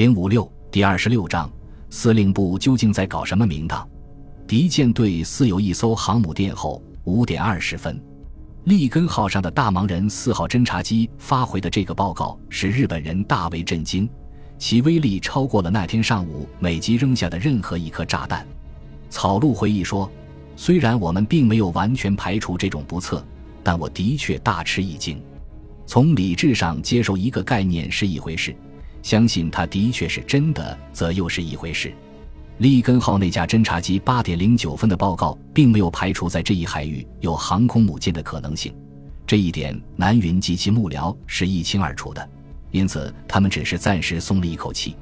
零五六第二十六章，司令部究竟在搞什么名堂？敌舰队似有一艘航母殿后。五点二十分，利根号上的大忙人四号侦察机发回的这个报告使日本人大为震惊，其威力超过了那天上午美机扔下的任何一颗炸弹。草鹿回忆说：“虽然我们并没有完全排除这种不测，但我的确大吃一惊。从理智上接受一个概念是一回事。”相信他的确是真的，则又是一回事。利根号那架侦察机八点零九分的报告，并没有排除在这一海域有航空母舰的可能性，这一点南云及其幕僚是一清二楚的，因此他们只是暂时松了一口气。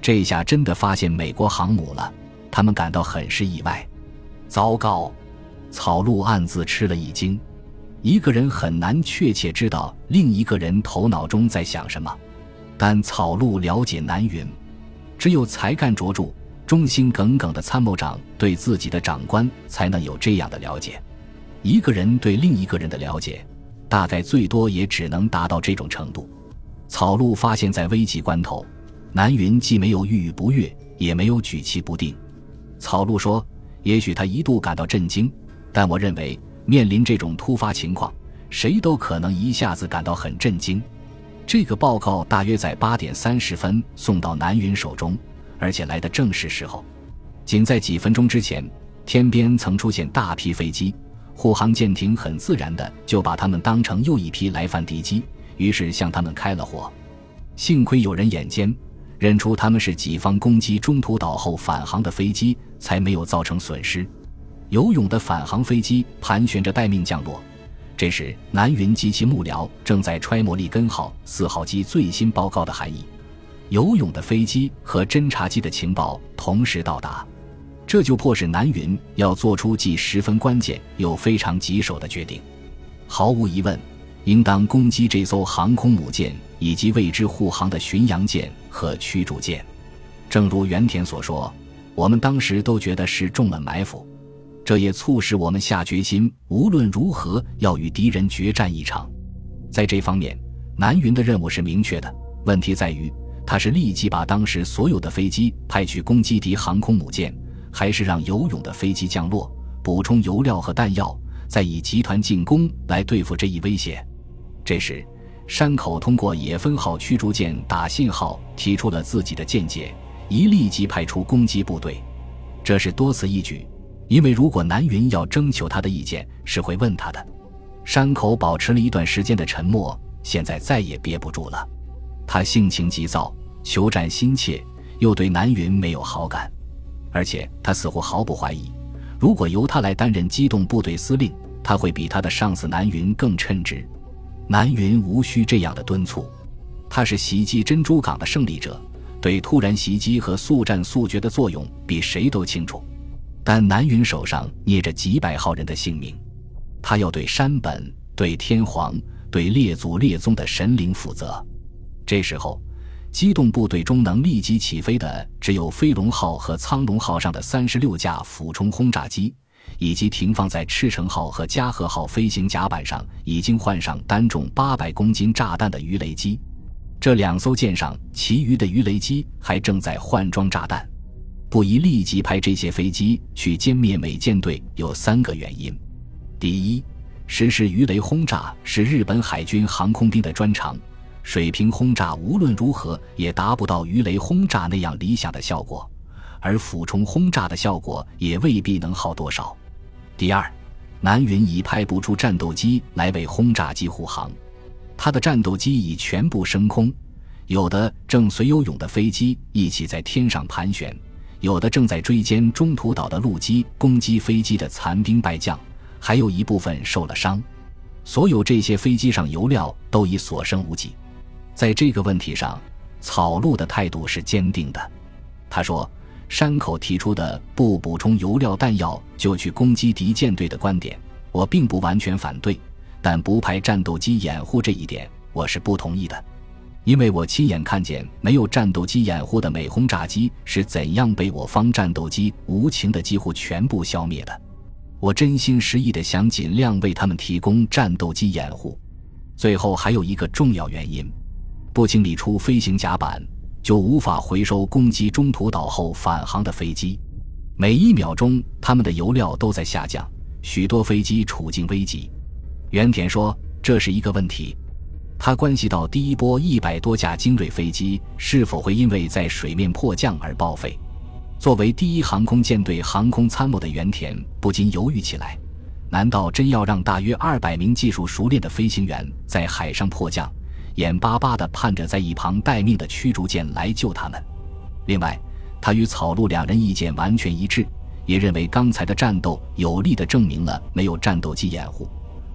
这下真的发现美国航母了，他们感到很是意外。糟糕，草鹿暗自吃了一惊。一个人很难确切知道另一个人头脑中在想什么。但草鹿了解南云，只有才干卓著、忠心耿耿的参谋长对自己的长官才能有这样的了解。一个人对另一个人的了解，大概最多也只能达到这种程度。草鹿发现，在危急关头，南云既没有郁郁不悦，也没有举棋不定。草鹿说：“也许他一度感到震惊，但我认为，面临这种突发情况，谁都可能一下子感到很震惊。”这个报告大约在八点三十分送到南云手中，而且来的正是时候。仅在几分钟之前，天边曾出现大批飞机，护航舰艇很自然的就把他们当成又一批来犯敌机，于是向他们开了火。幸亏有人眼尖，认出他们是己方攻击中途岛后返航的飞机，才没有造成损失。游泳的返航飞机盘旋着待命降落。这时，南云及其幕僚正在揣摩利根号四号机最新报告的含义。游泳的飞机和侦察机的情报同时到达，这就迫使南云要做出既十分关键又非常棘手的决定。毫无疑问，应当攻击这艘航空母舰以及为之护航的巡洋舰和驱逐舰。正如原田所说，我们当时都觉得是中了埋伏。这也促使我们下决心，无论如何要与敌人决战一场。在这方面，南云的任务是明确的。问题在于，他是立即把当时所有的飞机派去攻击敌航空母舰，还是让游泳的飞机降落，补充油料和弹药，再以集团进攻来对付这一威胁？这时，山口通过野分号驱逐舰打信号，提出了自己的见解，一立即派出攻击部队。这是多此一举。因为如果南云要征求他的意见，是会问他的。山口保持了一段时间的沉默，现在再也憋不住了。他性情急躁，求战心切，又对南云没有好感，而且他似乎毫不怀疑，如果由他来担任机动部队司令，他会比他的上司南云更称职。南云无需这样的敦促，他是袭击珍珠港的胜利者，对突然袭击和速战速决的作用比谁都清楚。但南云手上捏着几百号人的性命，他要对山本、对天皇、对列祖列宗的神灵负责。这时候，机动部队中能立即起飞的只有飞龙号和苍龙号上的三十六架俯冲轰炸机，以及停放在赤城号和加贺号飞行甲板上已经换上单重八百公斤炸弹的鱼雷机。这两艘舰上其余的鱼雷机还正在换装炸弹。不宜立即派这些飞机去歼灭美舰队，有三个原因：第一，实施鱼雷轰炸是日本海军航空兵的专长，水平轰炸无论如何也达不到鱼雷轰炸那样理想的效果，而俯冲轰炸的效果也未必能好多少；第二，南云已派不出战斗机来为轰炸机护航，他的战斗机已全部升空，有的正随游泳的飞机一起在天上盘旋。有的正在追歼中途岛的陆基攻击飞机的残兵败将，还有一部分受了伤。所有这些飞机上油料都已所剩无几。在这个问题上，草鹿的态度是坚定的。他说：“山口提出的不补充油料弹药就去攻击敌舰队的观点，我并不完全反对，但不派战斗机掩护这一点，我是不同意的。”因为我亲眼看见没有战斗机掩护的美轰炸机是怎样被我方战斗机无情的几乎全部消灭的，我真心实意的想尽量为他们提供战斗机掩护。最后还有一个重要原因：不清理出飞行甲板，就无法回收攻击中途岛后返航的飞机。每一秒钟，他们的油料都在下降，许多飞机处境危急。原田说：“这是一个问题，它关系到第一波一百多架精锐飞机是否会因为在水面迫降而报废。”作为第一航空舰队航空参谋的原田不禁犹豫起来：难道真要让大约二百名技术熟练的飞行员在海上迫降？眼巴巴地盼着在一旁待命的驱逐舰来救他们。另外，他与草鹿两人意见完全一致，也认为刚才的战斗有力地证明了没有战斗机掩护，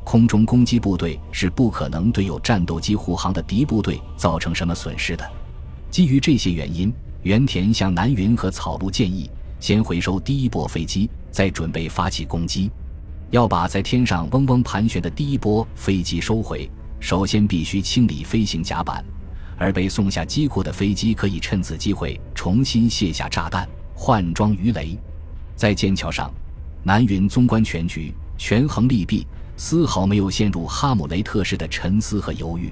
空中攻击部队是不可能对有战斗机护航的敌部队造成什么损失的。基于这些原因，原田向南云和草鹿建议，先回收第一波飞机，再准备发起攻击，要把在天上嗡嗡盘旋的第一波飞机收回。首先必须清理飞行甲板，而被送下机库的飞机可以趁此机会重新卸下炸弹，换装鱼雷。在剑桥上，南云纵观全局，权衡利弊，丝毫没有陷入哈姆雷特式的沉思和犹豫。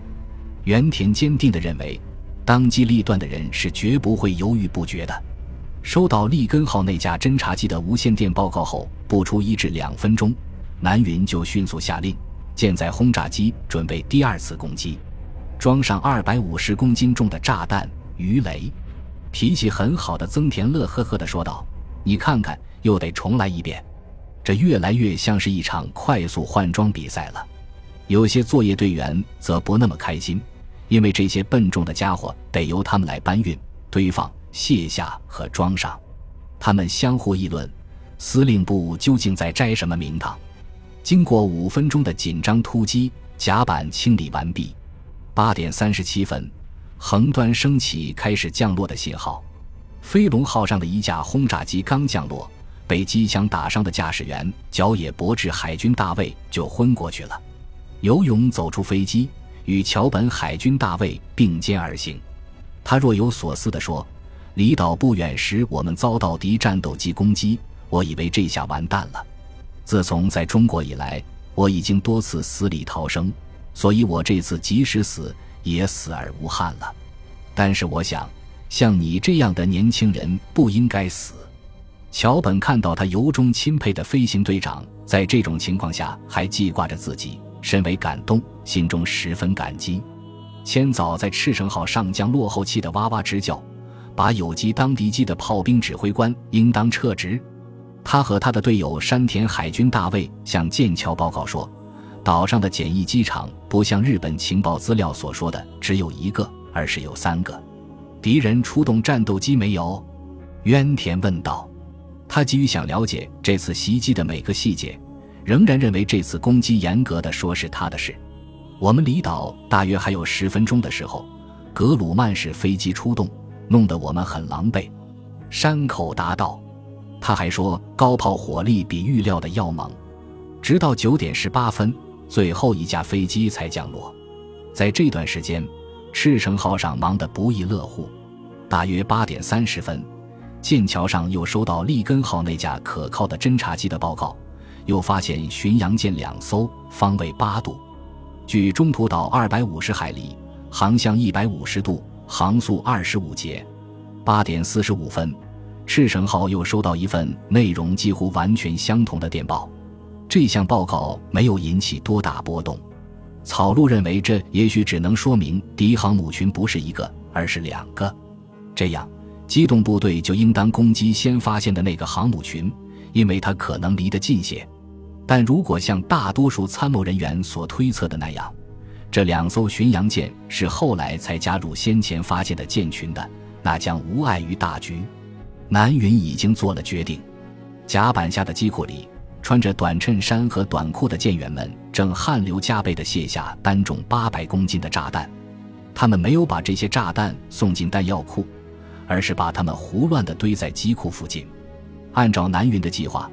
原田坚定地认为，当机立断的人是绝不会犹豫不决的。收到利根号那架侦察机的无线电报告后，不出一至两分钟，南云就迅速下令。舰载轰炸机准备第二次攻击，装上二百五十公斤重的炸弹鱼雷。脾气很好的增田乐呵呵地说道：“你看看，又得重来一遍，这越来越像是一场快速换装比赛了。”有些作业队员则不那么开心，因为这些笨重的家伙得由他们来搬运、堆放、卸下和装上。他们相互议论：司令部究竟在摘什么名堂？经过五分钟的紧张突击，甲板清理完毕。八点三十七分，横端升起开始降落的信号。飞龙号上的一架轰炸机刚降落，被机枪打伤的驾驶员脚也驳至海军大尉就昏过去了。游泳走出飞机，与桥本海军大尉并肩而行。他若有所思地说：“离岛不远时，我们遭到敌战斗机攻击，我以为这下完蛋了。”自从在中国以来，我已经多次死里逃生，所以我这次即使死也死而无憾了。但是我想，像你这样的年轻人不应该死。桥本看到他由衷钦佩的飞行队长在这种情况下还记挂着自己，深为感动，心中十分感激。千早在赤城号上将落后，气得哇哇直叫，把有机当敌机的炮兵指挥官应当撤职。他和他的队友山田海军大尉向剑桥报告说，岛上的简易机场不像日本情报资料所说的只有一个，而是有三个。敌人出动战斗机没有？渊田问道。他急于想了解这次袭击的每个细节，仍然认为这次攻击严格的说是他的事。我们离岛大约还有十分钟的时候，格鲁曼式飞机出动，弄得我们很狼狈。山口答道。他还说，高炮火力比预料的要猛。直到九点十八分，最后一架飞机才降落。在这段时间，赤城号上忙得不亦乐乎。大约八点三十分，剑桥上又收到利根号那架可靠的侦察机的报告，又发现巡洋舰两艘，方位八度，距中途岛二百五十海里，航向一百五十度，航速二十五节。八点四十五分。赤城号又收到一份内容几乎完全相同的电报，这项报告没有引起多大波动。草鹿认为，这也许只能说明敌航母群不是一个，而是两个。这样，机动部队就应当攻击先发现的那个航母群，因为它可能离得近些。但如果像大多数参谋人员所推测的那样，这两艘巡洋舰是后来才加入先前发现的舰群的，那将无碍于大局。南云已经做了决定，甲板下的机库里，穿着短衬衫和短裤的舰员们正汗流浃背地卸下单重八百公斤的炸弹。他们没有把这些炸弹送进弹药库，而是把它们胡乱地堆在机库附近。按照南云的计划，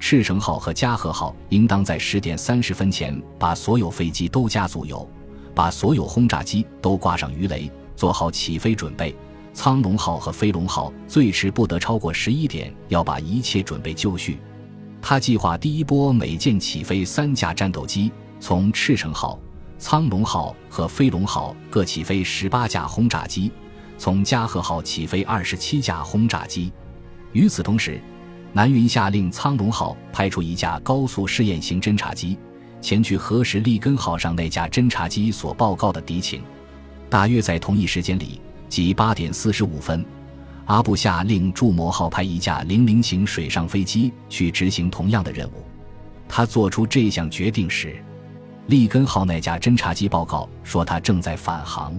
赤城号和加贺号应当在十点三十分前把所有飞机都加足油，把所有轰炸机都挂上鱼雷，做好起飞准备。苍龙号和飞龙号最迟不得超过十一点，要把一切准备就绪。他计划第一波每舰起飞三架战斗机，从赤城号、苍龙号和飞龙号各起飞十八架轰炸机，从加贺号起飞二十七架轰炸机。与此同时，南云下令苍龙号派出一架高速试验型侦察机，前去核实利根号上那架侦察机所报告的敌情。大约在同一时间里，即八点四十五分，阿布下令筑摩号派一架零零型水上飞机去执行同样的任务。他做出这项决定时，利根号那架侦察机报告说他正在返航。